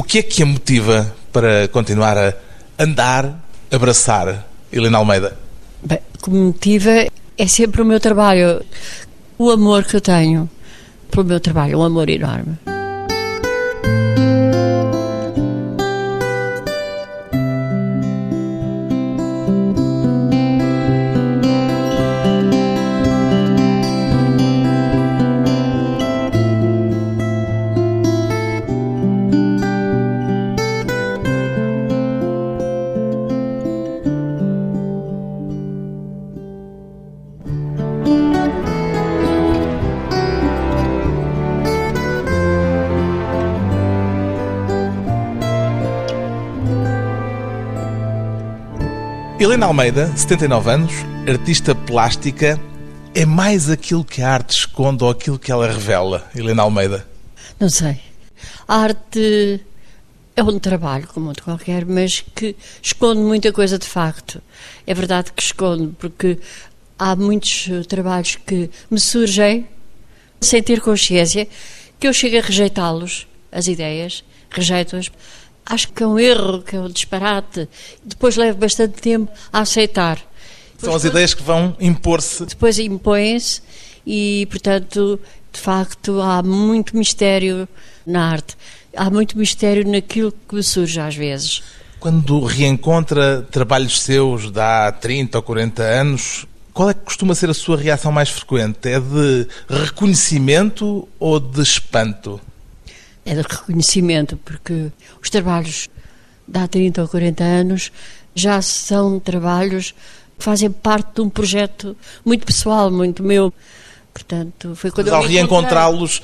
O que é que a motiva para continuar a andar, abraçar Helena Almeida? Bem, o que me motiva é sempre o meu trabalho, o amor que eu tenho pelo meu trabalho, um amor enorme. Helena Almeida, 79 anos, artista plástica, é mais aquilo que a arte esconde ou aquilo que ela revela, Helena Almeida? Não sei. A arte é um trabalho como outro qualquer, mas que esconde muita coisa de facto. É verdade que esconde, porque há muitos trabalhos que me surgem sem ter consciência, que eu chego a rejeitá-los, as ideias, rejeito-as acho que é um erro, que é um disparate. Depois levo bastante tempo a aceitar. São as ideias que vão impor-se. Depois impõem-se e, portanto, de facto, há muito mistério na arte. Há muito mistério naquilo que surge às vezes. Quando reencontra trabalhos seus de há 30 ou 40 anos, qual é que costuma ser a sua reação mais frequente? É de reconhecimento ou de espanto? É de reconhecimento, porque os trabalhos de há 30 ou 40 anos já são trabalhos que fazem parte de um projeto muito pessoal, muito meu. Portanto, foi quando Mas ao reencontrá-los,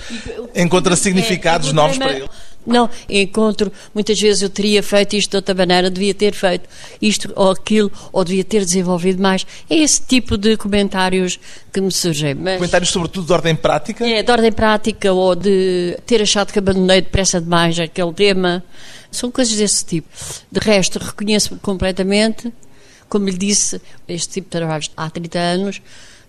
encontra é, significados novos para ele. Não, encontro, muitas vezes eu teria feito isto de outra maneira, devia ter feito isto ou aquilo, ou devia ter desenvolvido mais. É esse tipo de comentários que me surgem. Mas... Comentários sobretudo de ordem prática? É, de ordem prática, ou de ter achado que abandonei depressa demais aquele tema. São coisas desse tipo. De resto, reconheço-me completamente, como lhe disse, este tipo de trabalhos há 30 anos,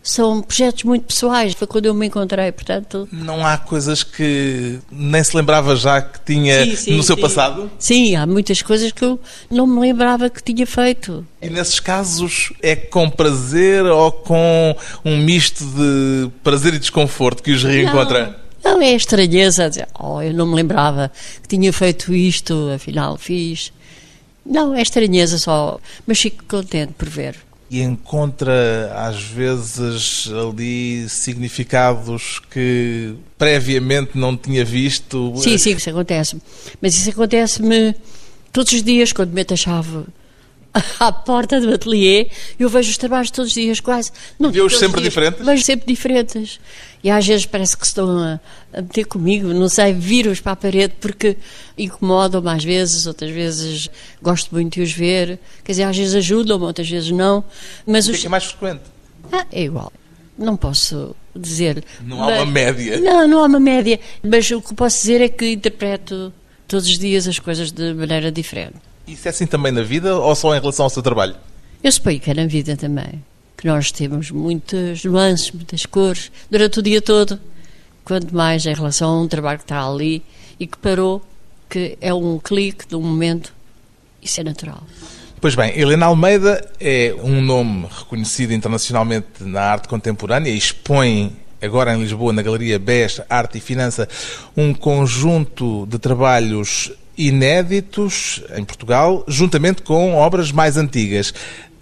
são projetos muito pessoais, foi quando eu me encontrei, portanto... Não há coisas que nem se lembrava já que tinha sim, sim, no seu sim. passado? Sim, há muitas coisas que eu não me lembrava que tinha feito. E nesses casos é com prazer ou com um misto de prazer e desconforto que os reencontra? Não, não é estranheza, dizer, oh, eu não me lembrava que tinha feito isto, afinal fiz. Não, é estranheza só, mas fico contente por ver e encontra às vezes ali significados que previamente não tinha visto. Sim, sim, isso acontece. Mas isso acontece-me todos os dias quando meto a chave à porta do ateliê, eu vejo os trabalhos todos os dias, quase. Não Vê-os sempre dias, diferentes? Vejo sempre diferentes. E às vezes parece que estão a, a meter comigo, não sei, viro-os para a parede porque incomodam-me às vezes, outras vezes gosto muito de os ver. Quer dizer, às vezes ajudam-me, outras vezes não. Mas o os... que é mais frequente? Ah, é igual. Não posso dizer. Não mas... há uma média. Não, não há uma média. Mas o que posso dizer é que interpreto todos os dias as coisas de maneira diferente. Isso é assim também na vida ou só em relação ao seu trabalho? Eu suponho que é na vida também. Que nós temos muitas nuances, muitas cores, durante o dia todo. Quanto mais em relação a um trabalho que está ali e que parou, que é um clique de um momento, isso é natural. Pois bem, Helena Almeida é um nome reconhecido internacionalmente na arte contemporânea e expõe agora em Lisboa, na Galeria BES Arte e Finança, um conjunto de trabalhos inéditos em Portugal, juntamente com obras mais antigas.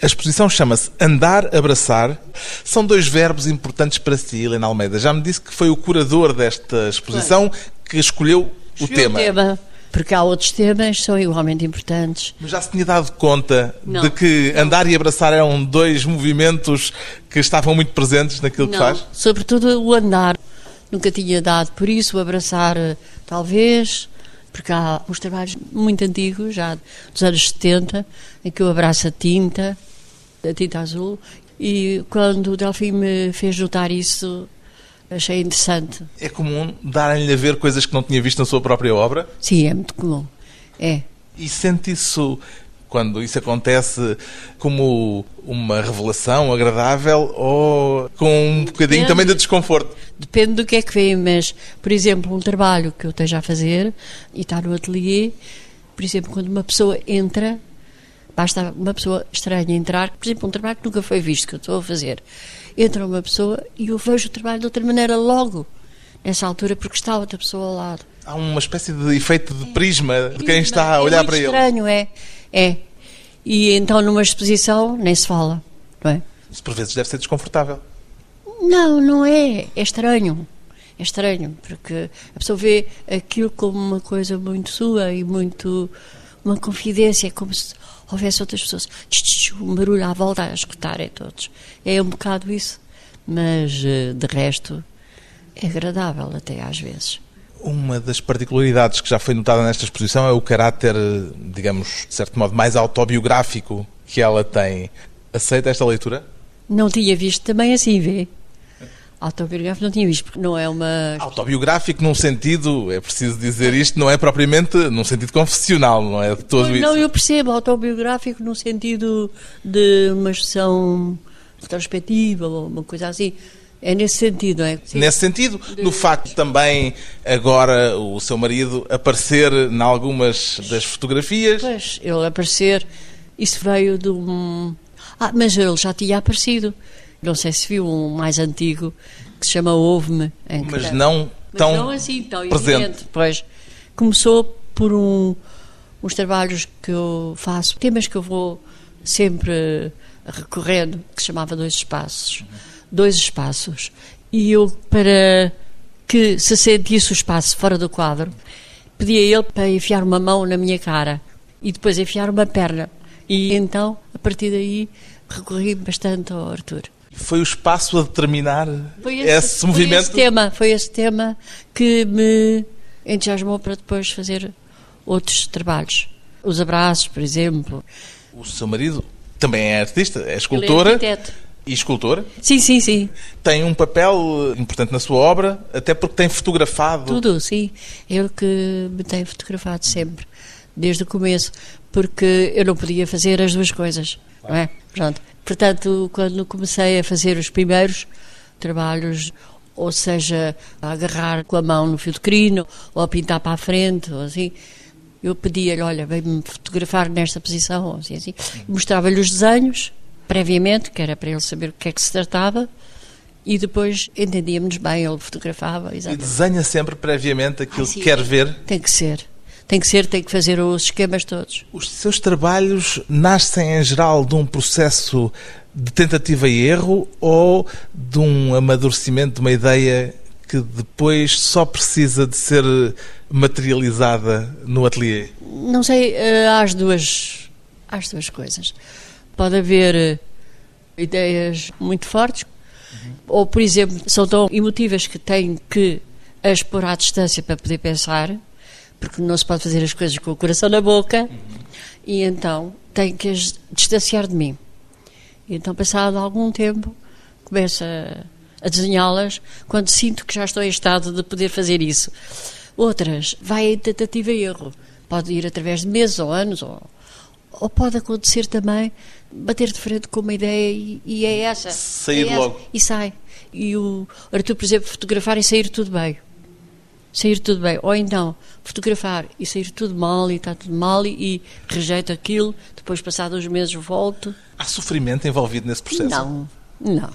A exposição chama-se Andar, Abraçar. São dois verbos importantes para si, Helena Almeida. Já me disse que foi o curador desta exposição que escolheu o tema. O tema porque há outros temas que são igualmente importantes. Mas já se tinha dado conta não, de que não. andar e abraçar eram dois movimentos que estavam muito presentes naquilo não, que faz? Sobretudo o andar. Nunca tinha dado por isso, o abraçar talvez, porque há uns trabalhos muito antigos, já dos anos 70, em que eu abraço a tinta, a tinta azul, e quando o Delfim me fez notar isso, achei interessante. É comum darem-lhe a ver coisas que não tinha visto na sua própria obra? Sim, é muito comum. É. E sente isso quando isso acontece como uma revelação agradável ou com um bocadinho Depende. também de desconforto? Depende do que é que vem, mas, por exemplo, um trabalho que eu esteja a fazer e está no ateliê, por exemplo, quando uma pessoa entra, basta uma pessoa estranha entrar, por exemplo, um trabalho que nunca foi visto, que eu estou a fazer. Entra uma pessoa e eu vejo o trabalho de outra maneira logo, nessa altura, porque está outra pessoa ao lado. Há uma espécie de efeito de prisma de quem Prisma. está a olhar é para muito ele. estranho, é. É. E então numa exposição nem se fala, não é? Isso por vezes deve ser desconfortável. Não, não é. É estranho. É estranho, porque a pessoa vê aquilo como uma coisa muito sua e muito. uma confidência, como se houvesse outras pessoas. Um barulho à volta a escutarem todos. É um bocado isso. Mas, eh, de resto, é agradável até às vezes. Uma das particularidades que já foi notada nesta exposição é o caráter, digamos, de certo modo, mais autobiográfico que ela tem. Aceita esta leitura? Não tinha visto também assim, vê? Autobiográfico não tinha visto, porque não é uma. Autobiográfico num sentido, é preciso dizer isto, não é propriamente num sentido confessional, não é de todo Não, isso. eu percebo autobiográfico no sentido de uma expressão retrospectiva ou uma coisa assim. É nesse sentido, é? Sim. Nesse sentido, no facto também agora o seu marido aparecer em algumas das fotografias, Pois, ele aparecer, isso veio de um. Ah, mas ele já tinha aparecido. Não sei se viu um mais antigo que se chama Ouve-me. em que- mas não Mas tão não assim tão presente. evidente. Pois, começou por um, uns trabalhos que eu faço, temas que eu vou sempre recorrendo, que se chamava Dois Espaços. Dois Espaços. E eu, para que se sentisse o espaço fora do quadro, pedi a ele para enfiar uma mão na minha cara e depois enfiar uma perna. E então, a partir daí, recorri bastante ao Arthur. foi o espaço a determinar Foi esse, esse, foi movimento. esse tema, foi esse tema que me entusiasmou para depois fazer outros trabalhos. Os abraços, por exemplo. O seu marido também é artista, é Ele é escultora arquiteto. E escultor. Sim, sim, sim. Tem um papel importante na sua obra, até porque tem fotografado. Tudo, sim. Ele que me tem fotografado sempre, desde o começo, porque eu não podia fazer as duas coisas, não é? Pronto. Portanto, quando comecei a fazer os primeiros trabalhos, ou seja, a agarrar com a mão no fio de crino, ou a pintar para a frente, ou assim, eu pedia-lhe, olha, vem-me fotografar nesta posição, ou assim, assim. Mostrava-lhe os desenhos, previamente, que era para ele saber o que é que se tratava, e depois entendíamos bem, ele fotografava, E exatamente. desenha sempre previamente aquilo Ah, que quer ver. Tem que ser. Tem que ser, tem que fazer os esquemas todos. Os seus trabalhos nascem em geral de um processo de tentativa e erro ou de um amadurecimento de uma ideia que depois só precisa de ser materializada no ateliê? Não sei, eh, há as duas, há as duas coisas. Pode haver eh, ideias muito fortes, ou, por exemplo, são tão emotivas que têm que as pôr à distância para poder pensar, porque não se pode fazer as coisas com o coração na boca, e então tem que as distanciar de mim. E então, passado algum tempo, começo a, a desenhá-las quando sinto que já estou em estado de poder fazer isso. Outras, vai em tentativa e erro. Pode ir através de meses ou anos, ou, ou pode acontecer também bater de frente com uma ideia e, e é essa. Sair é essa, logo. E sai. E o Arthur, por exemplo, fotografar e sair tudo bem. Sair tudo bem. Ou então, fotografar e sair tudo mal e está tudo mal e, e rejeito aquilo, depois, passados uns meses, volto. Há sofrimento envolvido nesse processo? Não, não.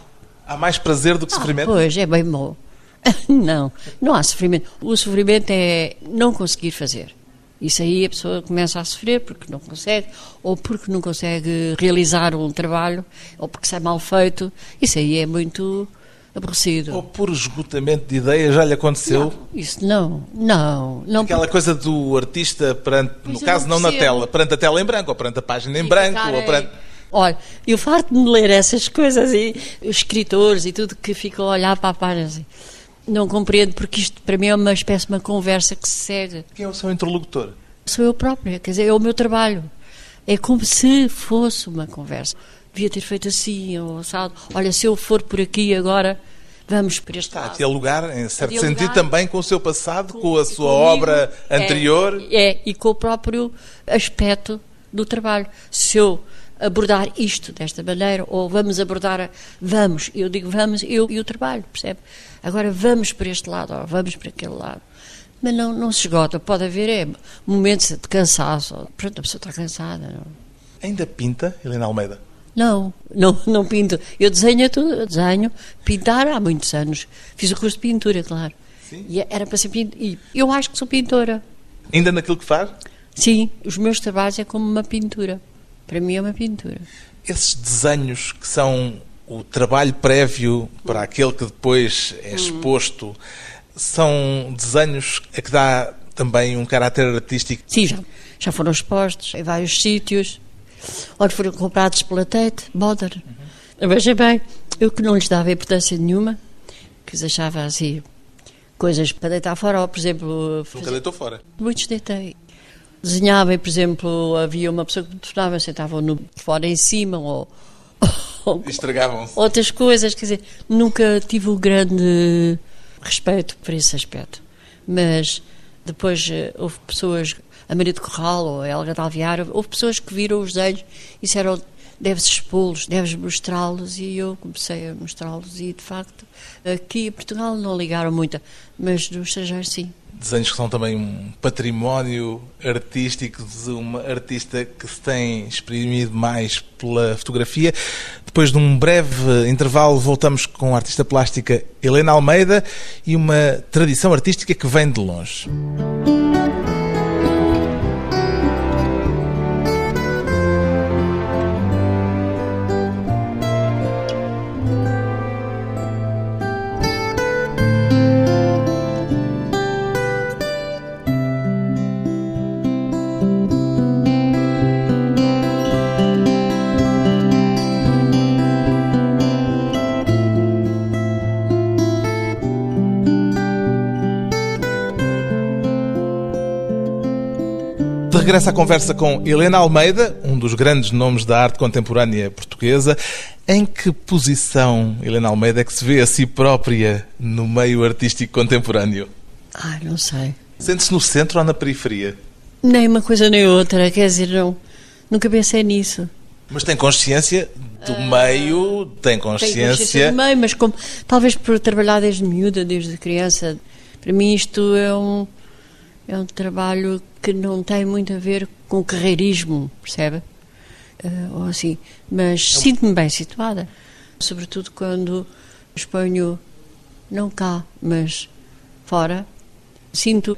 Há mais prazer do que Ah, sofrimento? pois, é bem bom. não, não há sofrimento. O sofrimento é não conseguir fazer. Isso aí a pessoa começa a sofrer porque não consegue, ou porque não consegue realizar um trabalho, ou porque sai mal feito. Isso aí é muito aborrecido. Ou por esgotamento de ideias já lhe aconteceu? Não, isso não, não, não. Aquela coisa do artista perante, no Pois caso não não na tela, perante a tela em branco, ou perante a página em E branco, ou em- perante... Olha, eu farto de ler essas coisas e os escritores e tudo que ficam a olhar para a página assim. Não compreendo porque isto para mim é uma espécie de uma conversa que se segue. Quem é o seu interlocutor? Sou eu própria, quer dizer, é o meu trabalho. É como se fosse uma conversa. Devia ter feito assim, ou assado. Olha, se eu for por aqui agora, vamos por este Está a lado. dialogar, em certo dialogar sentido, também com o seu passado, com, a sua Comigo, obra é, anterior. É, e com o próprio aspecto do trabalho. Se eu abordar isto desta maneira, ou vamos abordar, a, vamos, eu digo vamos, eu e o trabalho, percebe? Agora vamos para este lado, ou vamos para aquele lado. Mas não, não se esgota, pode haver é, momentos de cansaço, pronto, a pessoa está cansada. Não. Ainda pinta, Helena Almeida? Não, não, não pinto. Eu desenho tudo, eu desenho. Pintar há muitos anos. Fiz o curso de pintura, claro. Sim. E era para ser pintora. E eu acho que sou pintora. Ainda naquilo que faz? Sim, os meus trabalhos é como uma pintura. Para mim é uma pintura. Esses desenhos que são o trabalho prévio para aquele que depois é exposto, são desenhos a que dá também um caráter artístico? Sim, já, já foram expostos em vários sítios. Olha, foram comprados pela Tate, Modern. Uhum. Veja bem, eu que não lhes dava importância nenhuma, que os achava assim, coisas para deitar fora, ou, por exemplo... Nunca deitou fora? Muitos deitei. Desenhava, por exemplo, havia uma pessoa que me tornava, sentavam no, fora em cima, ou... ou Estragavam-se. Outras coisas, quer dizer, nunca tive o um grande respeito por esse aspecto. Mas depois eh, houve pessoas a Maria de Corral ou a Helga de Alviar, houve pessoas que viram os desenhos e disseram deves expô-los, deves mostrá-los e eu comecei a mostrá-los e de facto aqui em Portugal não ligaram muito, mas no estrangeiro sim. Desenhos que são também um património artístico de uma artista que se tem exprimido mais pela fotografia. Depois de um breve intervalo, voltamos com a artista plástica Helena Almeida e uma tradição artística que vem de longe. De regresso à conversa com Helena Almeida, um dos grandes nomes da arte contemporânea portuguesa. Em que posição, Helena Almeida, é que se vê a si própria no meio artístico contemporâneo? Ah, não sei. Sente-se no centro ou na periferia? Nem uma coisa nem outra, quer dizer, não, nunca pensei nisso. Mas tem consciência do meio, tem consciência... Tem consciência do meio, mas como, talvez por trabalhar desde miúda, desde criança, para mim isto é um, é um trabalho que não tem muito a ver com carreirismo, percebe? Uh, ou assim, mas é sinto-me bem situada, sobretudo quando exponho, não cá, mas fora, sinto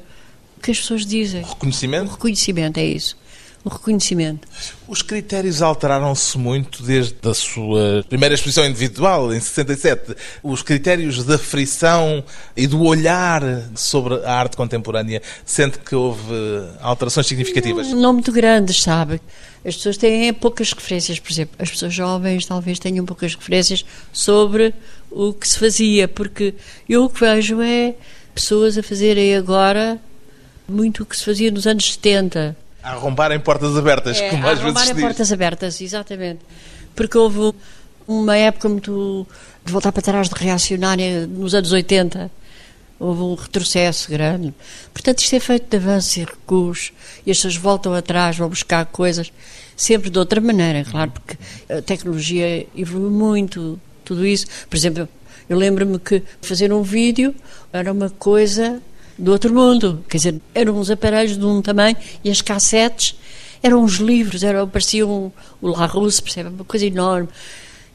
o que as pessoas dizem. O reconhecimento? O reconhecimento, é isso o reconhecimento. Os critérios alteraram-se muito desde a sua primeira exposição individual, em 67. Os critérios da frição e do olhar sobre a arte contemporânea, sente que houve alterações significativas? Não, não muito grandes, sabe? As pessoas têm poucas referências, por exemplo, as pessoas jovens talvez tenham poucas referências sobre o que se fazia, porque eu o que vejo é pessoas a fazerem agora muito o que se fazia nos anos 70 a arrombarem portas abertas, é, como às vezes se diz. portas abertas, exatamente. Porque houve uma época muito de voltar para trás de reacionária nos anos 80. Houve um retrocesso grande. Portanto, isto é feito de avanços e recuos e as pessoas voltam atrás, vão buscar coisas, sempre de outra maneira, claro, porque a tecnologia evoluiu muito, tudo isso. Por exemplo, eu lembro-me que fazer um vídeo era uma coisa do outro mundo. Quer dizer, eram uns aparelhos de um tamanho e as cassetes eram uns livros, eram, pareciam o La Russe, percebe? Uma coisa enorme.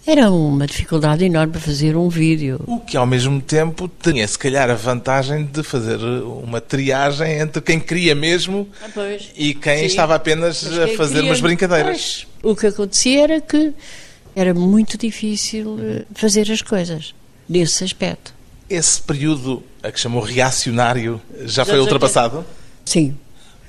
Era uma dificuldade enorme para fazer um vídeo. O que ao mesmo tempo tinha, se calhar, a vantagem de fazer uma triagem entre quem queria mesmo ah, e quem Sim. estava apenas a fazer queria... umas brincadeiras. Pois, o que acontecia era que era muito difícil eh, fazer as coisas nesse aspecto. Esse período, a que chamou reacionário, já foi ultrapassado? Sim.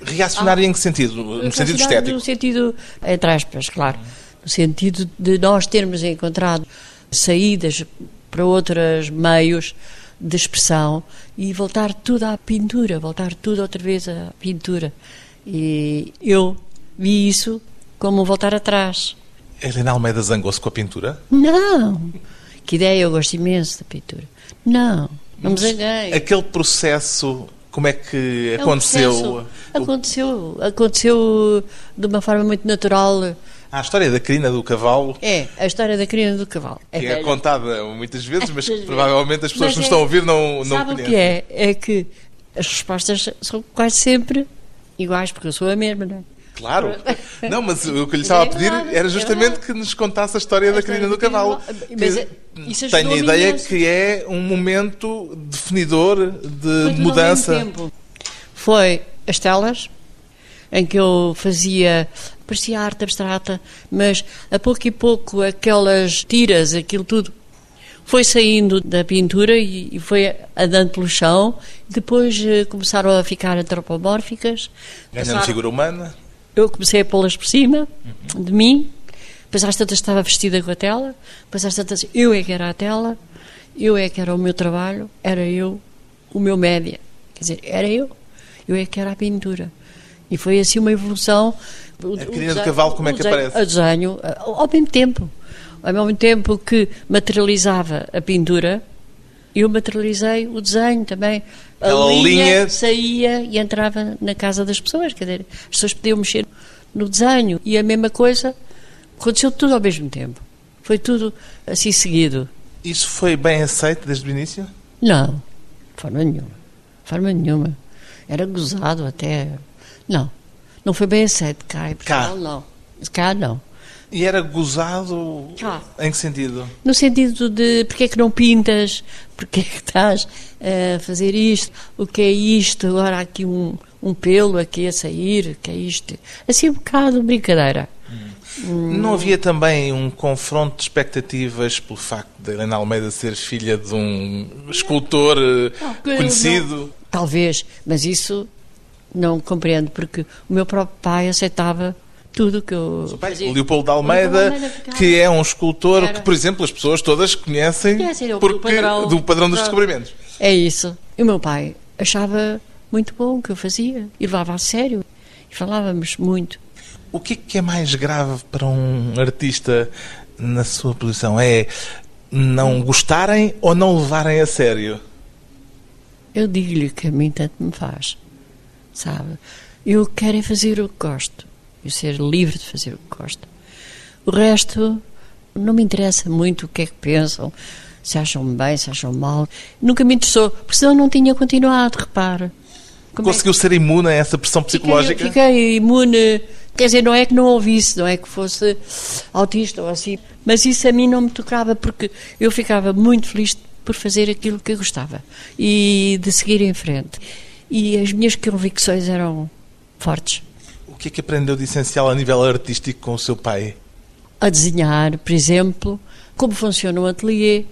Reacionário ah, em que sentido? No sentido estético? No sentido, entre aspas, claro. No sentido de nós termos encontrado saídas para outros meios de expressão e voltar tudo à pintura, voltar tudo outra vez à pintura. E eu vi isso como voltar atrás. Helena Almeida zangou-se com a pintura? Não! Que ideia, eu gosto imenso da pintura. Não, não me zanguei. Aquele processo Como é que É um aconteceu? processo. Aconteceu, aconteceu de uma forma muito natural. a história da crina do cavalo, É, a história da crina do cavalo. que é velha. contada muitas vezes, mas que provavelmente as pessoas Mas que nos é- estão a ouvir não, não Sabe o conhecem. que é? É que as respostas são quase sempre iguais, porque eu sou a mesma, não é? Claro. Não, mas o que eu lhe estava é a pedir verdade, era é justamente que nos contasse a história da crina do cavalo. mas é- isso Tenho a ideia imenso. que é um momento definidor de mudança. Foi as telas, em que eu fazia, parecia arte abstrata, mas a pouco e pouco aquelas tiras, aquilo tudo, foi saindo da pintura e, e foi andando pelo chão. Depois eh, começaram a ficar antropomórficas. Ganhando Passaram- figura humana. Eu comecei a pô-las por cima de mim, depois às tantas estava vestida com a tela, depois às tantas eu é que era a tela, eu é que era o meu trabalho, era eu o meu média. Quer dizer, era eu, eu é que era a pintura. E foi assim uma evolução. O- A crina do cavalo, como é que aparece? O desenho, ao mesmo tempo. Ao mesmo tempo que materializava a pintura, eu materializei o desenho também. A Aquela linha, linha- saía e entrava na casa das pessoas, quer dizer, as pessoas podiam mexer no desenho e a mesma coisa aconteceu tudo ao mesmo tempo. Foi tudo assim seguido. Isso foi bem aceito desde o início? Não, de forma nenhuma. De forma nenhuma. Era gozado até. Não, não foi bem aceito cá em Portugal, não. Cá não. E era gozado Cá. em que sentido? No sentido de porque é que não pintas, porque é que estás a fazer isto, o que é isto, agora há aqui um, um pelo aqui a sair, o que é isto. Assim um bocado brincadeira. Não havia também um confronto de expectativas pelo facto de Helena Almeida ser filha de um escultor eh, Não, conhecido? Talvez, mas isso não compreendo, porque o meu próprio pai aceitava tudo o que eu fazia. Leopoldo de Almeida, Almeida que é um escultor Era. que, por exemplo, as pessoas todas conhecem Conhecem, é porque, padrão. do padrão dos descobrimentos. É isso. E o meu pai achava muito bom o que eu fazia e levava a sério. E falávamos muito. O que é que é mais grave para um artista na sua posição? É não gostarem ou não levarem a sério? Eu digo-lhe que a mim tanto me faz, sabe? Eu quero é fazer o que gosto, eu ser livre de fazer o que gosto. O resto não me interessa muito o que é que pensam, se acham bem, se acham mal. Nunca me interessou, porque senão não tinha continuado, repara. Como é que- Conseguiu ser imune a essa pressão psicológica? Fiquei, fiquei imune. Quer dizer, não é que não ouvisse, não é que fosse autista ou assim, mas isso a mim não me tocava porque eu ficava muito feliz por fazer aquilo que eu gostava e de seguir em frente. E as minhas convicções eram fortes. O que é que aprendeu de essencial a nível artístico com o seu pai? A desenhar, por exemplo, como funciona um ateliê,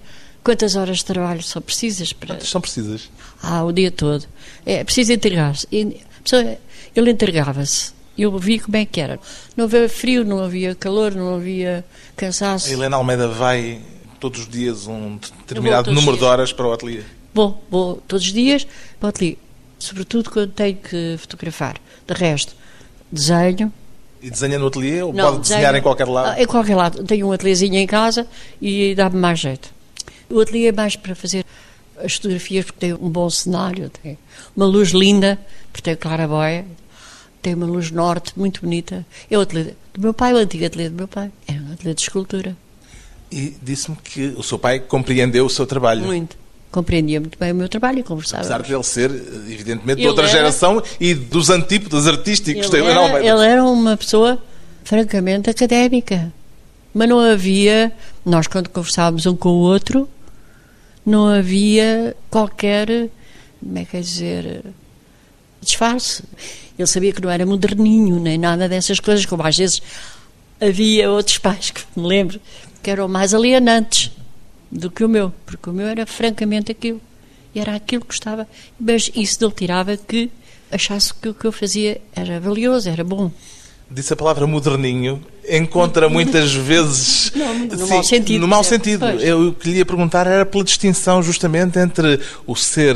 quantas horas de trabalho são precisas para. Quantas são precisas? Ah, o dia todo. É preciso entregar-se. A Ele entregava-se. Eu vi como é que era. Não havia frio, não havia calor, não havia A cansaço. Helena Almeida vai todos os dias um determinado número de dias. horas para o ateliê. Vou, vou todos os dias para o ateliê. Sobretudo quando tenho que fotografar. De resto, desenho. E desenha no ateliê ou Não, pode desenhar desenho- em qualquer lado? Ah, Em qualquer lado. Tenho um ateliêzinho em casa e dá-me mais jeito. O ateliê é mais para fazer as fotografias porque tem um bom cenário, tem uma luz linda, porque tem claraboia, tem uma luz norte muito bonita. É o ateliê do meu pai, o antigo ateliê do meu pai. Era um ateliê de escultura. E disse-me que o seu pai compreendeu o seu trabalho. Muito. Compreendia muito bem o meu trabalho e conversava. Apesar de ele ser, evidentemente, de Ele outra era- geração e dos antípodas artísticos da Ele era, Almeida. ele era uma pessoa francamente académica. Mas não havia, nós quando conversávamos um com o outro, não havia qualquer, como é que é dizer, disfarce. Ele sabia que não era moderninho, nem nada dessas coisas, como às vezes havia outros pais que me lembro que eram mais alienantes do que o meu, porque o meu era francamente aquilo. E era aquilo que gostava. Mas isso não tirava que achasse que o que eu fazia era valioso, era bom. Disse a palavra moderninho, encontra muitas vezes. Não, no mau sentido, No mau sentido. Pois. Eu o que lhe ia perguntar era pela distinção justamente entre o ser,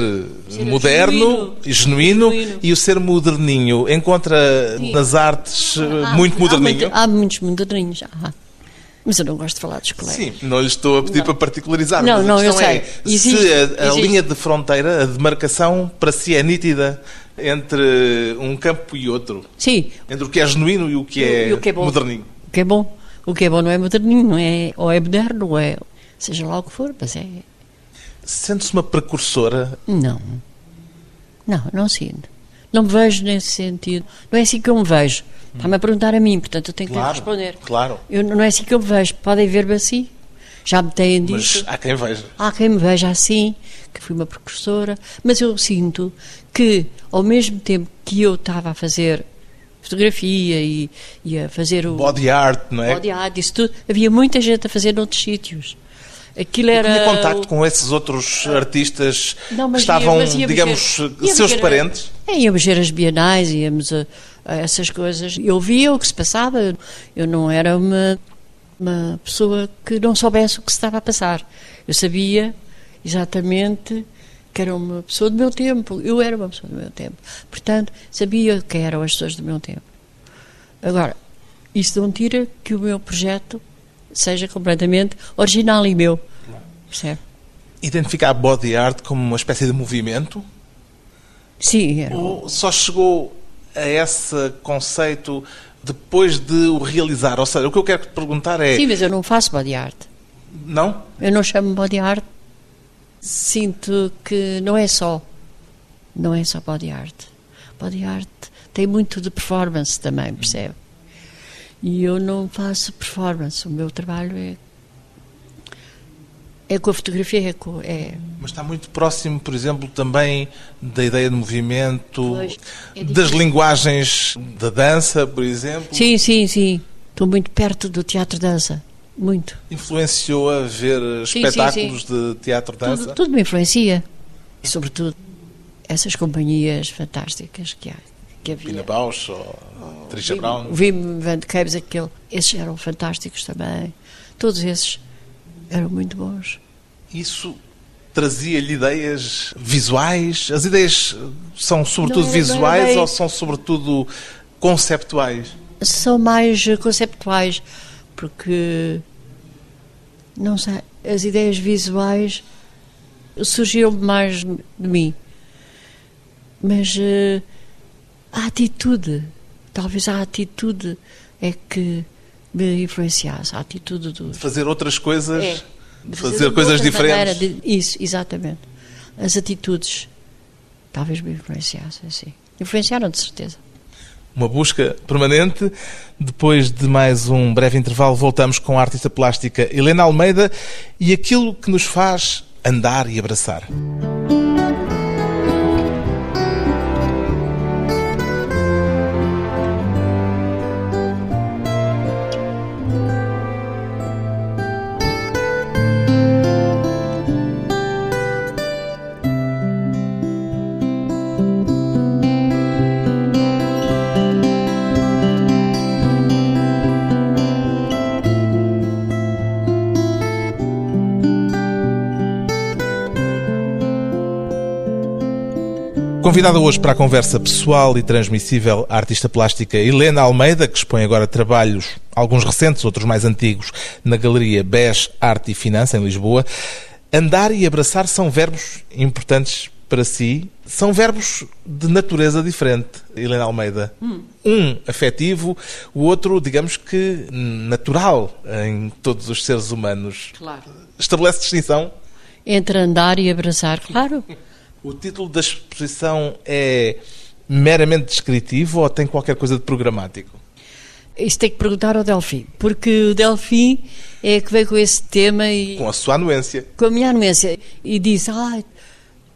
Ser moderno e genuíno, genuíno. e o ser moderninho. Encontra Sim. nas artes Há- muito há moderninho. muito- Há, muitos moderninhos. Há. Mas eu não gosto de falar dos colegas. Sim, não lhe estou a pedir Não. para particularizar. Não, mas não, a eu questão sei. é Existe, se a, a existe. linha de fronteira, a demarcação, para si é nítida entre um campo e outro. Sim, Entre o que é genuíno e o que é, E o que é bom. moderninho. o que é bom. O que é bom não é moderninho, não é, ou é moderno, ou é. Seja lá o que for, mas é. Sente-se uma precursora Não. Não, não sinto. Não me vejo nesse sentido. Não é assim que eu me vejo. Está-me a perguntar a mim, portanto eu tenho que Claro, responder. claro. Eu, não é assim que eu me vejo. Podem ver-me assim. Já me têm Mas dito. há quem veja. Há quem me veja assim, que fui uma precursora, mas eu sinto que, ao mesmo tempo que eu estava a fazer fotografia e, e a fazer o Body art, não é? body art, isso tudo, havia muita gente a fazer noutros sítios. Aquilo era. Tinha contacto com esses outros artistas Não, que estavam, ia- íamos digamos, ver- seus parentes? É, íamos ver as bienais, íamos a, a essas coisas. Eu via o que se passava. Eu não era uma, uma pessoa que não soubesse o que se estava a passar. Eu sabia exatamente que era uma pessoa do meu tempo. Eu era uma pessoa do meu tempo. Portanto, sabia quem eram as pessoas do meu tempo. Agora, isso não tira que o meu projeto seja completamente original e meu. Percebe? Identifica a body art como uma espécie de movimento? Sim, era. Ou só chegou a esse conceito depois de o realizar? Ou seja, o que eu quero te perguntar é... Sim, mas eu não faço body art. Não? Eu não chamo body art. Sinto que não é só. Não é só body art. Body art tem muito de performance também, percebe? E eu não faço performance. O meu trabalho é. É com a fotografia, é com. É, Mas está muito próximo, por exemplo, também da ideia de movimento, Pois, é das linguagens da dança, por exemplo. sim, sim, sim. Estou muito perto do teatro-dança. Muito. Influenciou a ver Sim, espetáculos de teatro-dança? Tudo, tudo me influencia. E, sobretudo, essas companhias fantásticas que há. Que havia. Pina Bausch ou Trisha Brown? O Wim Van de Cabes, aquele, esses eram fantásticos também. Todos esses eram muito bons. Isso trazia-lhe ideias visuais? As ideias são sobretudo Não não visuais ou são sobretudo conceptuais? São mais eh, conceptuais, porque não sei, as ideias visuais surgiram mais de mim. Mas eh, a atitude, talvez a atitude é que me influenciasse, a atitude do, fazer outras coisas? É. Fazer coisas diferentes? de- isso, exatamente. As atitudes talvez me influenciassem, sim. Influenciaram, de certeza. Uma busca permanente. Depois de mais um breve intervalo, voltamos com a artista plástica Helena Almeida e aquilo que nos faz andar e abraçar. Convidada hoje para a conversa pessoal e transmissível a artista plástica Helena Almeida, que expõe agora trabalhos, alguns recentes, outros mais antigos, na Galeria BES Arte e Finança, em Lisboa. Andar e abraçar são verbos importantes para si. São verbos de natureza diferente, Helena Almeida. Um afetivo, o outro, digamos que, natural em todos os seres humanos. Claro. Estabelece distinção? Entre andar e abraçar, claro. O título da exposição é meramente descritivo ou tem qualquer coisa de programático? Isso tem que perguntar ao Delfim, porque o Delfim é que veio com esse tema e Com a sua anuência. com a minha anuência e disse: ah,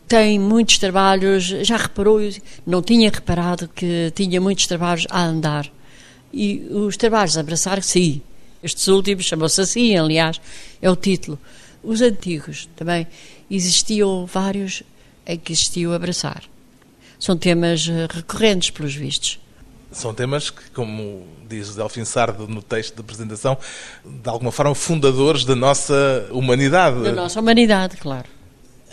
tem muitos trabalhos. Já reparou? Não tinha reparado que tinha muitos trabalhos a andar. E os trabalhos a abraçar, sim. Estes últimos chamam-se assim, aliás, é o título. Os antigos também existiam vários em que existiu abraçar. São temas eh, recorrentes, pelos vistos. São temas que, como diz Delfim Sardo no texto da apresentação, de alguma forma fundadores da nossa humanidade. Da nossa humanidade, claro.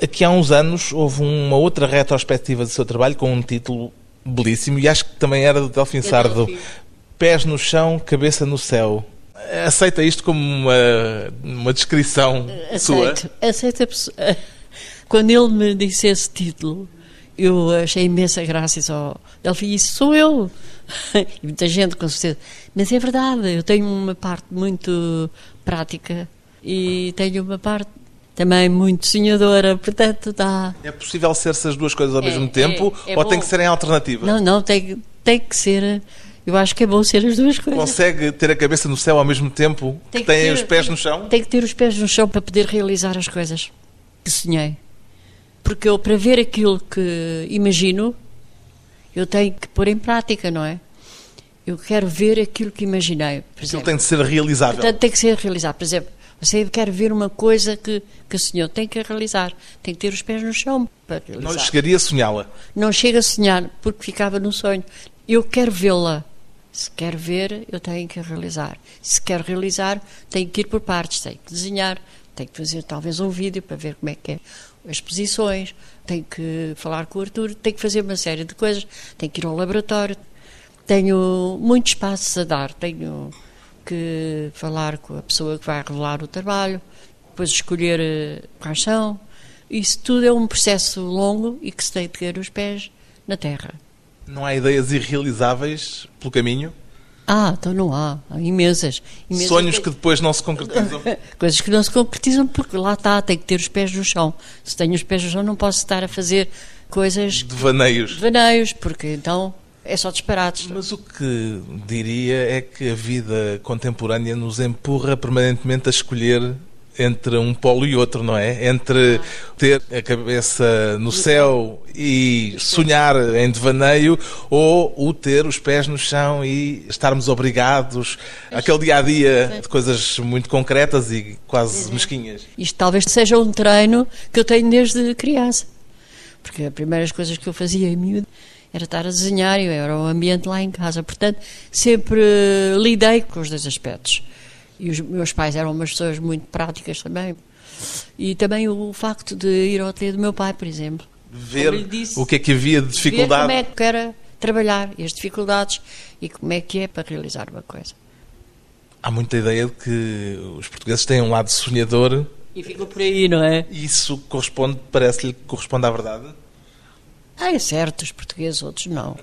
Aqui há uns anos houve uma outra retrospectiva do seu trabalho com um título belíssimo e acho que também era do Delfim É Sardo. Pés no chão, cabeça no céu. Aceita isto como uma, uma descrição sua? Aceito, aceito a pessoa. Quando ele me disse esse título, eu achei imensa graça e só. Ele disse: Isso sou eu. E muita gente, com certeza. Mas é verdade, eu tenho uma parte muito prática e tenho uma parte também muito sonhadora, portanto dá. É possível ser essas duas coisas ao É, mesmo tempo é, é ou bom. tem que ser em alternativa? Não, não, tem, tem que ser. Eu acho que é bom ser as duas coisas. Consegue ter a cabeça no céu ao mesmo tempo que Tem que tem ter- os pés tem- no chão? Tem que ter os pés no chão para poder realizar as coisas que sonhei. Porque eu, para ver aquilo que imagino, eu tenho que pôr em prática, não é? Eu quero ver aquilo que imaginei. Por Aquilo exemplo. tem de ser realizável. Portanto, tem que ser realizado. Por exemplo, você quer ver uma coisa que, que o senhor tem que realizar. Tem que ter os pés no chão para realizar. Não chegaria a sonhá-la. Não chega a sonhar, porque ficava no sonho. Eu quero vê-la. Se quero ver, eu tenho que realizar. Se quero realizar, tenho que ir por partes. Tenho que desenhar, tenho que fazer talvez um vídeo para ver como é que é as posições, tenho que falar com o Arthur, tenho que fazer uma série de coisas, tenho que ir ao laboratório. Tenho muitos passos a dar. Tenho que falar com a pessoa que vai revelar o trabalho, depois escolher eh, quais são. Isso tudo é um processo longo e que se tem de ter os pés na terra. Não há ideias irrealizáveis pelo caminho? Ah, então não há. Há imensas. imensas Sonhos que depois não se concretizam? Coisas que não se concretizam porque lá está, tem que ter os pés no chão. Se tenho os pés no chão, não posso estar a fazer coisas, Devaneios. devaneios, porque então é só disparates. Mas o que diria é que a vida contemporânea nos empurra permanentemente a escolher entre um polo e outro, não é? Entre ter a cabeça no céu e sonhar em devaneio ou o ter os pés no chão e estarmos obrigados àquele dia a dia de coisas muito concretas e quase mesquinhas. Isto talvez seja um treino que eu tenho desde criança. Porque as primeiras coisas que eu fazia em miúdo era estar a desenhar e era o ambiente lá em casa. Portanto, sempre lidei com os dois aspectos. E os meus pais eram umas pessoas muito práticas também. E também o facto de ir ao ateliê do meu pai, por exemplo. Ver disse, o que é que havia de Ver dificuldade. como é que era trabalhar e as dificuldades e como é que é para realizar uma coisa. Há muita ideia de que os portugueses têm um lado sonhador E ficou por aí, não é? e isso corresponde, parece-lhe que corresponde à verdade? Ah, é certo, os portugueses, outros não.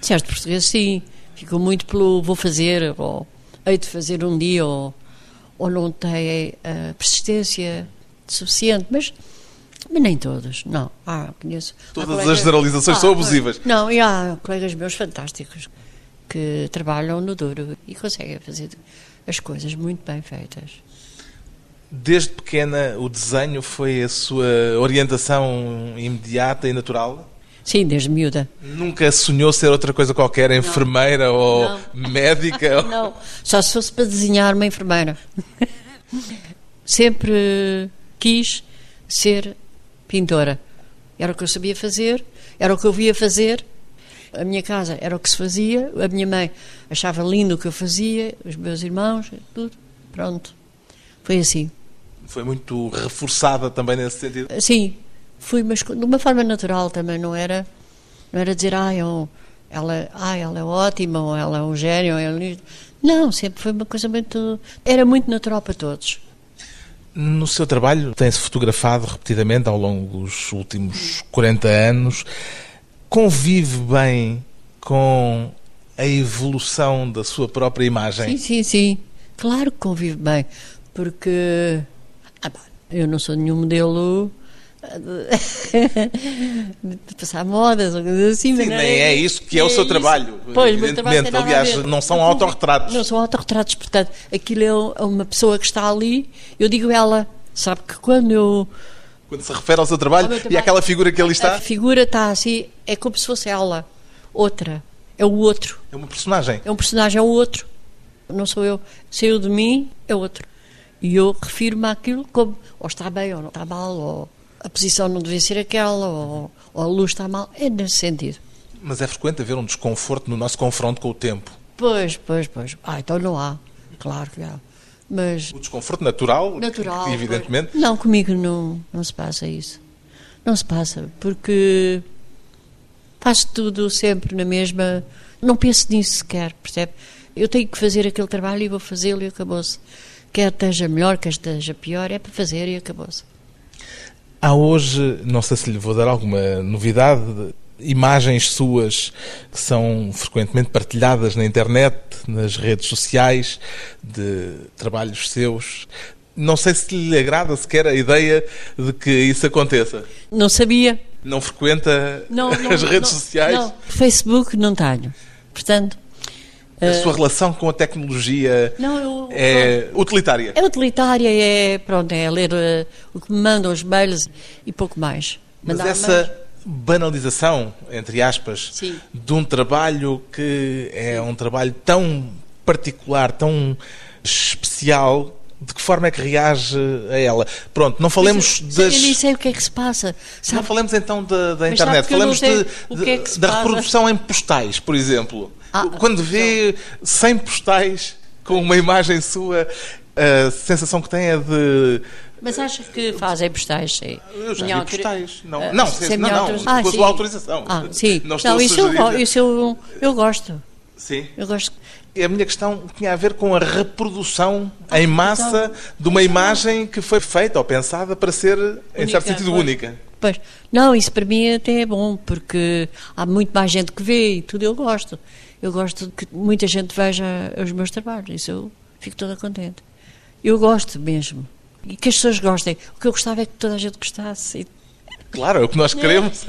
Certo, portugueses sim. Ficam muito pelo vou fazer, ou hei de fazer um dia, ou, ou não têm a persistência suficiente, mas, mas nem todos, não. Ah, conheço. Todas colegas- as generalizações são abusivas. Não, e há colegas meus fantásticos que trabalham no duro e conseguem fazer as coisas muito bem feitas. Desde pequena, o desenho foi a sua orientação imediata e natural? Sim, desde miúda. Nunca sonhou ser outra coisa qualquer, enfermeira ou Não. médica? Não, só se fosse para desenhar uma enfermeira. Sempre quis ser pintora. Era o que eu sabia fazer, era o que eu via fazer. A minha casa era o que se fazia, a minha mãe achava lindo o que eu fazia, os meus irmãos, tudo. Pronto. Foi assim. Foi muito reforçada também nesse sentido? Sim, fui, mas de uma forma natural também, não era, não era dizer, ah, eu, ela, ah, ela é ótima, ou ela é um gênio, ou ela... Não, sempre foi uma coisa muito. Era muito natural para todos. No seu trabalho, tem-se fotografado repetidamente ao longo dos últimos 40 anos. Convive bem com a evolução da sua própria imagem? Sim, sim, sim. Claro que convive bem, porque ah, eu não sou nenhum modelo de, de passar modas ou coisas assim. Sim, nem é isso que é o seu trabalho, Pois, meu trabalho a Aliás, não são autorretratos. Não são autorretratos, portanto, aquilo é uma pessoa que está ali, eu digo ela, sabe que quando eu Quando se refere ao seu trabalho, Ao meu e trabalho. aquela figura que ali A está, figura está assim, é como se fosse ela, outra, é o outro, é uma personagem. é um personagem, é o outro, não sou eu, saiu de mim, é outro. E eu refiro-me àquilo como, ou está bem ou não está mal, ou a posição não devia ser aquela, ou, ou a luz está mal, é nesse sentido. Mas é frequente haver um desconforto no nosso confronto com o tempo. Pois, pois, pois. Ah, então não há, claro que há. Mas O desconforto natural, natural. que, evidentemente. pois. Não, comigo não, não se passa isso. Não se passa, porque Faço tudo sempre na mesma. Não penso nisso sequer, percebe? Eu tenho que fazer aquele trabalho e vou fazê-lo e acabou-se. Quer esteja melhor, quer esteja pior, é para fazer e acabou-se. Há hoje, não sei se lhe vou dar alguma novidade, imagens suas que são frequentemente partilhadas na internet, nas redes sociais, de trabalhos seus. Não sei se lhe agrada sequer a ideia de que isso aconteça. Não sabia. Não frequenta Não, não, as redes não, sociais? Não. Facebook não tenho. Portanto. A sua relação com a tecnologia Não, eu- é utilitária. É utilitária, é, pronto, é ler eh, o que me mandam os mails e pouco mais. Mas Mandar essa banalização, entre aspas, Sim. de um trabalho que é um trabalho tão particular, tão especial, de que forma é que reage a ela? Pronto, não falemos Mas das. Eu nem sei o que é que se passa. Não Sabe? falamos então da, da internet, não falamos de- o de- é da passa. reprodução em postais, por exemplo. Ah, Quando vê 100 postais com uma imagem sua, a sensação que tem é de. Mas acha que fazem postais, sim. Eu já Minha postais. Não, não, não, não, autorização. com a sim. sua autorização. Ah, sim. Não estou a isso, eu, sugerir. go- isso eu, eu gosto. Sim. Eu gosto. A minha questão tinha a ver com a reprodução em massa de uma imagem que foi feita ou pensada para ser, em certo Única, sentido, pois. única. Pois, não, isso para mim até é bom, porque há muito mais gente que vê e tudo eu gosto. Eu gosto de que muita gente veja os meus trabalhos, isso eu fico toda contente. Eu gosto mesmo. E que as pessoas gostem. O que eu gostava é que toda a gente gostasse. E Claro, é o que nós queremos.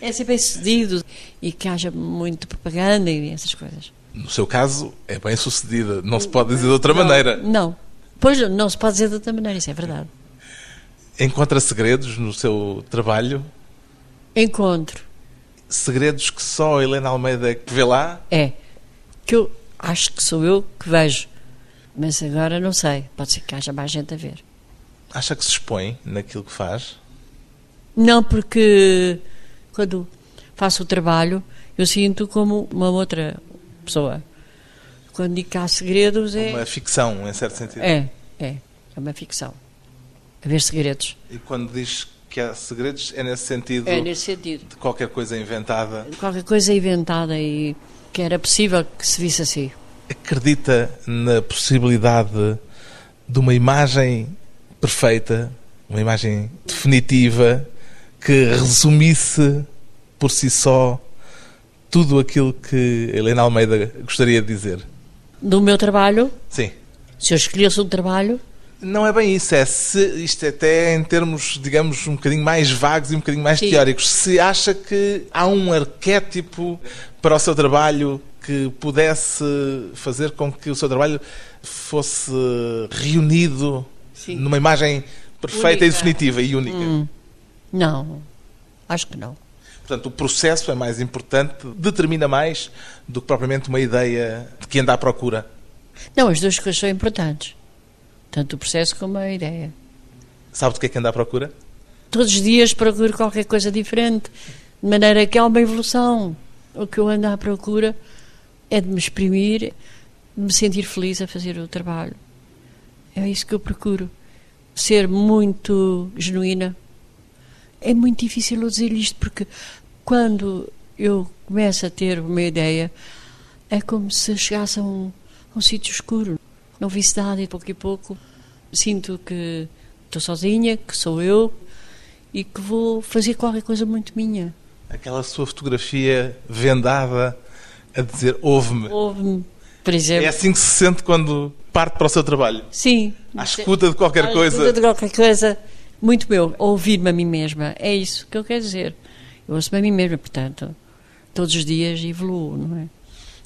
É ser bem sucedido e que haja muito propaganda e essas coisas. No seu caso, é bem sucedida. Não se pode dizer de outra maneira. Não. Pois não se pode dizer de outra maneira, isso é verdade. Encontra segredos no seu trabalho, Encontro. segredos que só a Helena Almeida é que vê lá. É. Que eu acho que sou eu que vejo. Mas agora não sei. Pode ser que haja mais gente a ver. Acha que se expõe naquilo que faz? Não, porque quando faço o trabalho, eu sinto como uma outra pessoa. Quando digo que há segredos, é. Uma ficção, em certo sentido. É, é. É uma ficção. Haver segredos. E quando diz que há segredos, é nesse sentido É nesse sentido. de qualquer coisa inventada. Qualquer coisa inventada e que era possível que se visse assim. Acredita na possibilidade de uma imagem perfeita, uma imagem definitiva, que resumisse por si só tudo aquilo que Helena Almeida gostaria de dizer? Do meu trabalho, Sim. se eu escolhesse um trabalho, Não é bem isso, é se isto é até em termos, digamos, um bocadinho mais vagos e um bocadinho mais Sim. teóricos. Se acha que há um arquétipo para o seu trabalho que pudesse fazer com que o seu trabalho fosse reunido Sim. numa imagem perfeita Única. e definitiva e única. Hum. Não. Acho que não. Portanto, o processo é mais importante, determina mais do que propriamente uma ideia de que anda à procura. Não, as duas coisas são importantes. Tanto o processo como a ideia. Sabe de que é que anda à procura? Todos os dias procuro qualquer coisa diferente, de maneira que há uma evolução. O que eu ando à procura é de me exprimir, de me sentir feliz a fazer o trabalho. É isso que eu procuro. Ser muito genuína. É muito difícil eu dizer isto, porque quando eu começo a ter uma ideia, é como se chegasse a um, um sítio escuro. Não visse nada e pouco e pouco sinto que estou sozinha, que sou eu e que vou fazer qualquer coisa muito minha. Aquela sua fotografia vendada a dizer ouve-me. Ouve-me, por exemplo. É assim que se sente quando parte para o seu trabalho. Sim. À escuta de qualquer À coisa. escuta de qualquer coisa. Muito meu. Ouvir-me a mim mesma. É isso que eu quero dizer. Eu ouço-me a mim mesma, portanto, todos os dias evoluo, não é?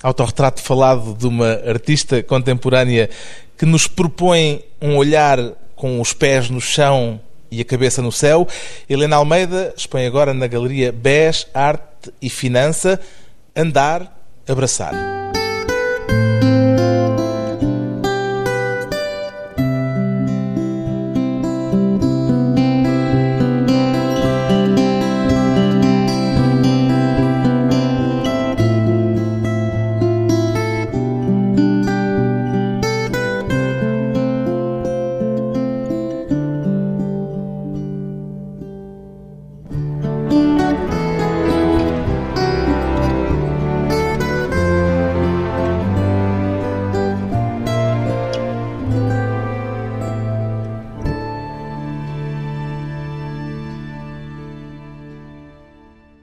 Autorretrato falado de uma artista contemporânea que nos propõe um olhar com os pés no chão e a cabeça no céu. Helena Almeida expõe agora na Galeria BES Arte e Finança Andar, Abraçar.